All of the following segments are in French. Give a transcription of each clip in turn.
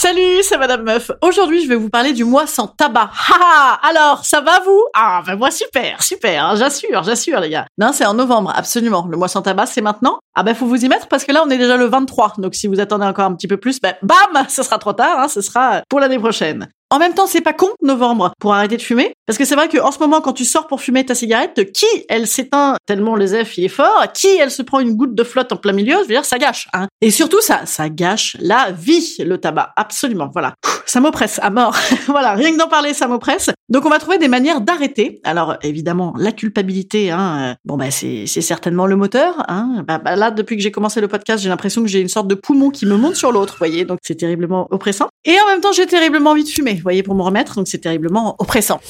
Salut, c'est Madame Meuf. Aujourd'hui, je vais vous parler du mois sans tabac. Ha Alors, ça va vous? Ah, ben moi super, super. hein, j'assure, j'assure les gars. Non, c'est en novembre, absolument. Le mois sans tabac, c'est maintenant. Ah ben faut vous y mettre parce que là, on est déjà le 23. Donc si vous attendez encore un petit peu plus, ben bam, ce sera trop tard. Hein, ce sera pour l'année prochaine. En même temps, c'est pas con, novembre, pour arrêter de fumer. Parce que c'est vrai qu'en ce moment, quand tu sors pour fumer ta cigarette, qui elle s'éteint tellement le zef il est fort, qui elle se prend une goutte de flotte en plein milieu, je veux dire, ça gâche. Hein. Et surtout, ça, ça gâche la vie, le tabac. Absolument, voilà. Ça m'oppresse à mort. voilà, rien que d'en parler, ça m'oppresse. Donc on va trouver des manières d'arrêter. Alors évidemment, la culpabilité, hein, euh, bon bah c'est certainement le moteur. Hein. Bah, bah, là, depuis que j'ai commencé le podcast, j'ai l'impression que j'ai une sorte de poumon qui me monte sur l'autre, voyez. Donc c'est terriblement oppressant. Et en même temps, j'ai terriblement envie de fumer, voyez, pour me remettre. Donc c'est terriblement oppressant.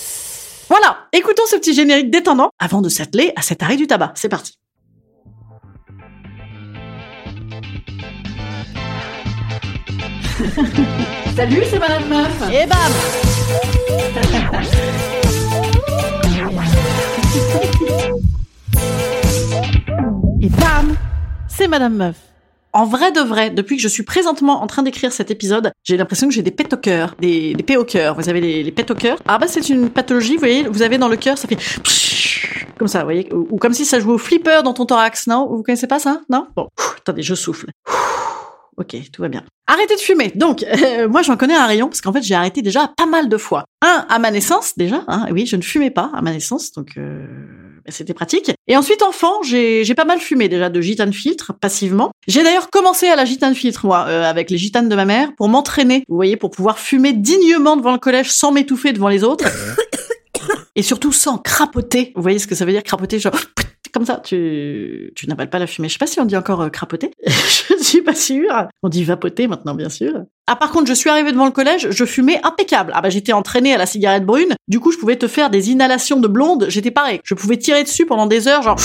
Voilà, écoutons ce petit générique détendant avant de s'atteler à cet arrêt du tabac. C'est parti. Salut, c'est Madame Meuf. Et bam Et bam C'est Madame Meuf. En vrai de vrai, depuis que je suis présentement en train d'écrire cet épisode, j'ai l'impression que j'ai des pets au cœur, des, des pets au cœur. Vous avez les, les pets au cœur? Ah bah c'est une pathologie, vous voyez, vous avez dans le cœur, ça fait comme ça, vous voyez, ou, comme si ça jouait au flipper dans ton thorax, non? Vous connaissez pas ça Non? Bon, attendez, je souffle. Ok, tout va bien. Arrêtez de fumer. Donc, euh, moi, j'en connais un rayon parce qu'en fait, j'ai arrêté déjà pas mal de fois. Un, à ma naissance, déjà. Hein, oui, je ne fumais pas à ma naissance, donc euh, c'était pratique. Et ensuite, enfant, j'ai j'ai pas mal fumé déjà de gitane filtre, passivement. J'ai d'ailleurs commencé à la gitane filtre, moi, euh, avec les gitanes de ma mère, pour m'entraîner, vous voyez, pour pouvoir fumer dignement devant le collège sans m'étouffer devant les autres. Et surtout sans crapoter. Vous voyez ce que ça veut dire, crapoter genre comme ça, tu, tu n'avales pas la fumée. Je sais pas si on dit encore euh, crapoter. je suis pas sûre. On dit vapoter maintenant, bien sûr. Ah, par contre, je suis arrivée devant le collège, je fumais impeccable. Ah bah, j'étais entraînée à la cigarette brune. Du coup, je pouvais te faire des inhalations de blonde. J'étais pareil. Je pouvais tirer dessus pendant des heures, genre,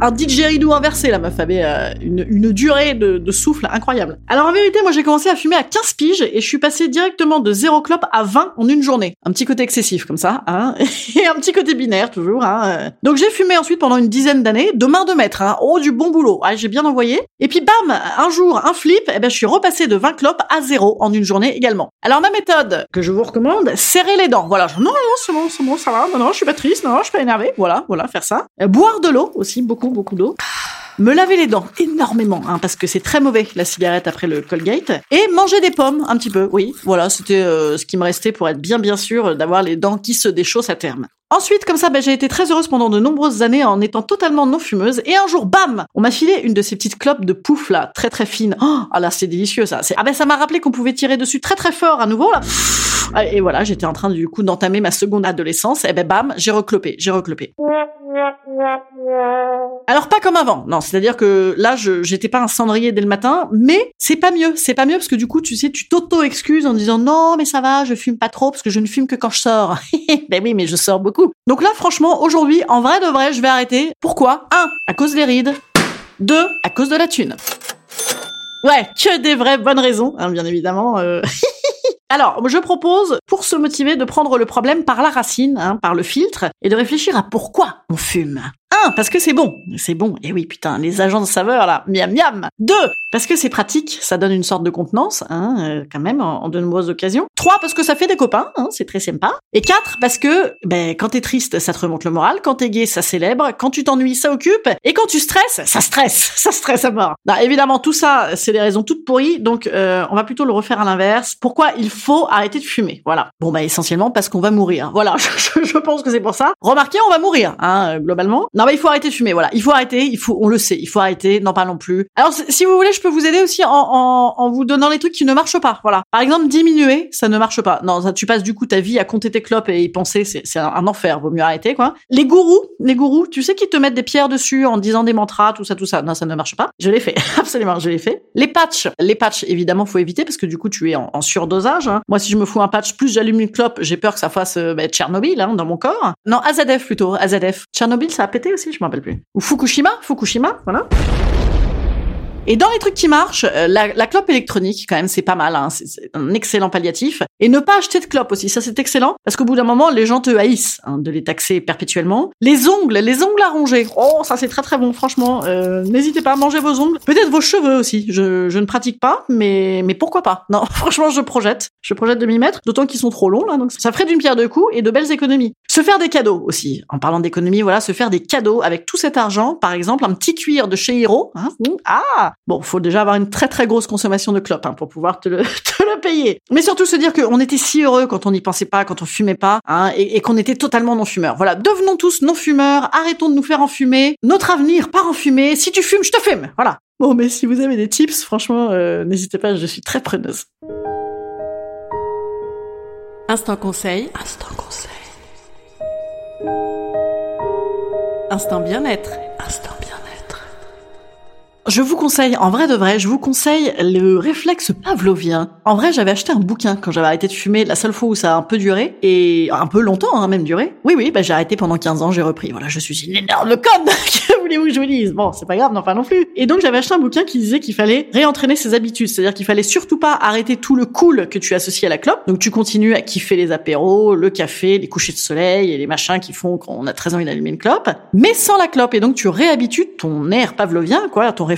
un didgeridoo inversé, la meuf avait euh, une, une durée de, souffle incroyable. Alors en vérité, moi j'ai commencé à fumer à 15 piges et je suis passée directement de 0 clope à 20 en une journée. Un petit côté excessif comme ça, hein, et un petit côté binaire toujours. Hein. Donc j'ai fumé ensuite pendant une dizaine d'années, de main de maître, hein. oh du bon boulot, ah, j'ai bien envoyé. Et puis bam, un jour, un flip, et ben je suis repassée de 20 clopes à 0 en une journée également. Alors ma méthode que je vous recommande, serrer les dents. Voilà, genre, non, non, c'est bon, c'est bon, ça va, non, non, je suis pas triste, non, je suis pas énervée. Voilà, voilà, faire ça. Euh, boire de l'eau aussi, beaucoup, beaucoup d'eau. Me laver les dents énormément, hein, parce que c'est très mauvais la cigarette après le Colgate. Et manger des pommes un petit peu, oui. Voilà, c'était euh, ce qui me restait pour être bien bien sûr d'avoir les dents qui se déchaussent à terme. Ensuite, comme ça, ben, j'ai été très heureuse pendant de nombreuses années en étant totalement non fumeuse. Et un jour, bam, on m'a filé une de ces petites clopes de pouf là, très très fine. Oh, ah là, c'est délicieux ça. Ah ben ça m'a rappelé qu'on pouvait tirer dessus très très fort à nouveau là. Et voilà, j'étais en train du coup d'entamer ma seconde adolescence. Et ben bam, j'ai reclopé, j'ai reclopé. Alors pas comme avant, non, c'est-à-dire que là, je j'étais pas un cendrier dès le matin, mais c'est pas mieux, c'est pas mieux parce que du coup, tu sais, tu t'auto-excuses en disant non, mais ça va, je fume pas trop parce que je ne fume que quand je sors. ben oui, mais je sors beaucoup. Donc là, franchement, aujourd'hui, en vrai de vrai, je vais arrêter. Pourquoi? Un, à cause des rides. Deux, à cause de la thune. Ouais, que des vraies bonnes raisons, hein, bien évidemment. euh. Alors, je propose, pour se motiver, de prendre le problème par la racine, hein, par le filtre, et de réfléchir à pourquoi on fume. Un, parce que c'est bon. C'est bon. Et oui, putain, les agents de saveur, là. Miam, miam. Deux, parce que c'est pratique. Ça donne une sorte de contenance, hein, euh, quand même, en, de nombreuses occasions. Trois, parce que ça fait des copains, hein, c'est très sympa. Et quatre, parce que, ben, quand t'es triste, ça te remonte le moral. Quand t'es gay, ça célèbre. Quand tu t'ennuies, ça occupe. Et quand tu stresses, ça stresse. Ça stresse à mort. Non, évidemment, tout ça, c'est des raisons toutes pourries. Donc, euh, on va plutôt le refaire à l'inverse. Pourquoi il faut arrêter de fumer? Voilà. Bon, bah, essentiellement parce qu'on va mourir. Voilà. Je pense que c'est pour ça. Remarquez, on va mourir, hein, globalement. Non, bah, il faut arrêter de fumer. Voilà. Il faut arrêter. Il faut, on le sait. Il faut arrêter. N'en parlons plus. Alors, si vous voulez, je peux vous aider aussi en, en, en vous donnant les trucs qui ne marchent pas. Voilà. Par exemple, diminuer, ça ne marche pas. Non, ça, tu passes du coup ta vie à compter tes clopes et y penser. C'est, un, un enfer. Vaut mieux arrêter, quoi. Les gourous, les gourous, tu sais qu'ils te mettent des pierres dessus en disant des mantras, tout ça, tout ça. Non, ça ne marche pas. Je l'ai fait. Absolument, je l'ai fait. Les patchs. Les patchs, évidemment, faut éviter parce que du coup, tu es en, en surdosage. hein. Moi, si je me fous un patch, plus j'allume une clope, j'ai peur que ça fasse euh, bah, Tchernobyl hein, dans mon corps. Non, AZF plutôt. AZF. Tchernobyl, ça a pété aussi, je m'en rappelle plus. Ou Fukushima. Fukushima, voilà. Et dans les trucs qui marchent, euh, la, la clope électronique, quand même, c'est pas mal. Hein, c'est un excellent palliatif. Et ne pas acheter de clope aussi, ça c'est excellent. Parce qu'au bout d'un moment, les gens te haïssent hein, de les taxer perpétuellement. Les ongles, les ongles à ronger. Oh, ça c'est très très bon, franchement. Euh, N'hésitez pas à manger vos ongles. Peut-être vos cheveux aussi. Je, je ne pratique pas, mais, mais pourquoi pas? Non, franchement, je projette. Je projette de m'y mettre, d'autant qu'ils sont trop longs là. Donc ça ferait d'une pierre deux coups et de belles économies. Se faire des cadeaux aussi. En parlant d'économie, voilà, se faire des cadeaux avec tout cet argent. Par exemple, un petit cuir de chez Hero. Hein, ah Bon, faut déjà avoir une très très grosse consommation de clopes hein, pour pouvoir te le, payer. Mais surtout se dire qu'on était si heureux quand on n'y pensait pas, quand on fumait pas, hein, et, qu'on était totalement non-fumeurs. Voilà, devenons tous non-fumeurs, arrêtons de nous faire enfumer. Notre avenir part en fumée. Si tu fumes, je te fume. Voilà. Bon, mais si vous avez des tips, franchement, euh, n'hésitez pas, je suis très preneuse. Instant conseil. Instant conseil. Instant bien-être. Instant bien-être. Je vous conseille, en vrai de vrai, je vous conseille le réflexe pavlovien. En vrai, j'avais acheté un bouquin quand j'avais arrêté de fumer, la seule fois où ça a un peu duré, et un peu longtemps, hein, même duré. Oui, oui, bah, j'ai arrêté pendant 15 ans, j'ai repris. Voilà, je suis une énorme conne Que voulez-vous que je vous dise? Bon, c'est pas grave, non pas non plus. Et donc, j'avais acheté un bouquin qui disait qu'il fallait réentraîner ses habitudes, c'est-à-dire qu'il fallait surtout pas arrêter tout le cool que tu associes à la clope. Donc, tu continues à kiffer les apéros, le café, les couchers de soleil et les machins qui font qu'on a très envie d'allumer une clope, mais sans la clope. Et donc, tu réhabitues ton air pavlovien, quoi, ton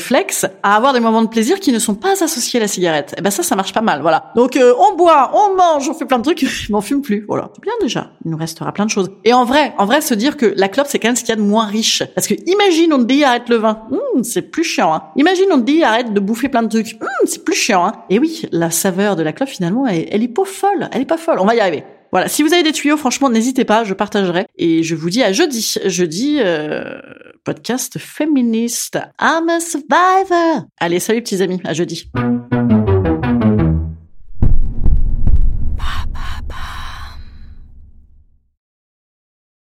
à avoir des moments de plaisir qui ne sont pas associés à la cigarette. Et ben ça, ça marche pas mal, voilà. Donc, euh, on boit, on mange, on fait plein de trucs, je m'en fume plus, voilà. Bien déjà. Il nous restera plein de choses. Et en vrai, en vrai, se dire que la clope, c'est quand même ce qu'il y a de moins riche. Parce que imagine, on te dit arrête le vin. Hum, c'est plus chiant, hein. Imagine, on te dit arrête de bouffer plein de trucs. Hum, c'est plus chiant, hein. Et oui, la saveur de la clope, finalement, elle, elle est pas folle. Elle est pas folle. On va y arriver. Voilà, si vous avez des tuyaux, franchement, n'hésitez pas, je partagerai. Et je vous dis à jeudi. Jeudi, euh, podcast féministe. I'm a survivor. Allez, salut petits amis, à jeudi.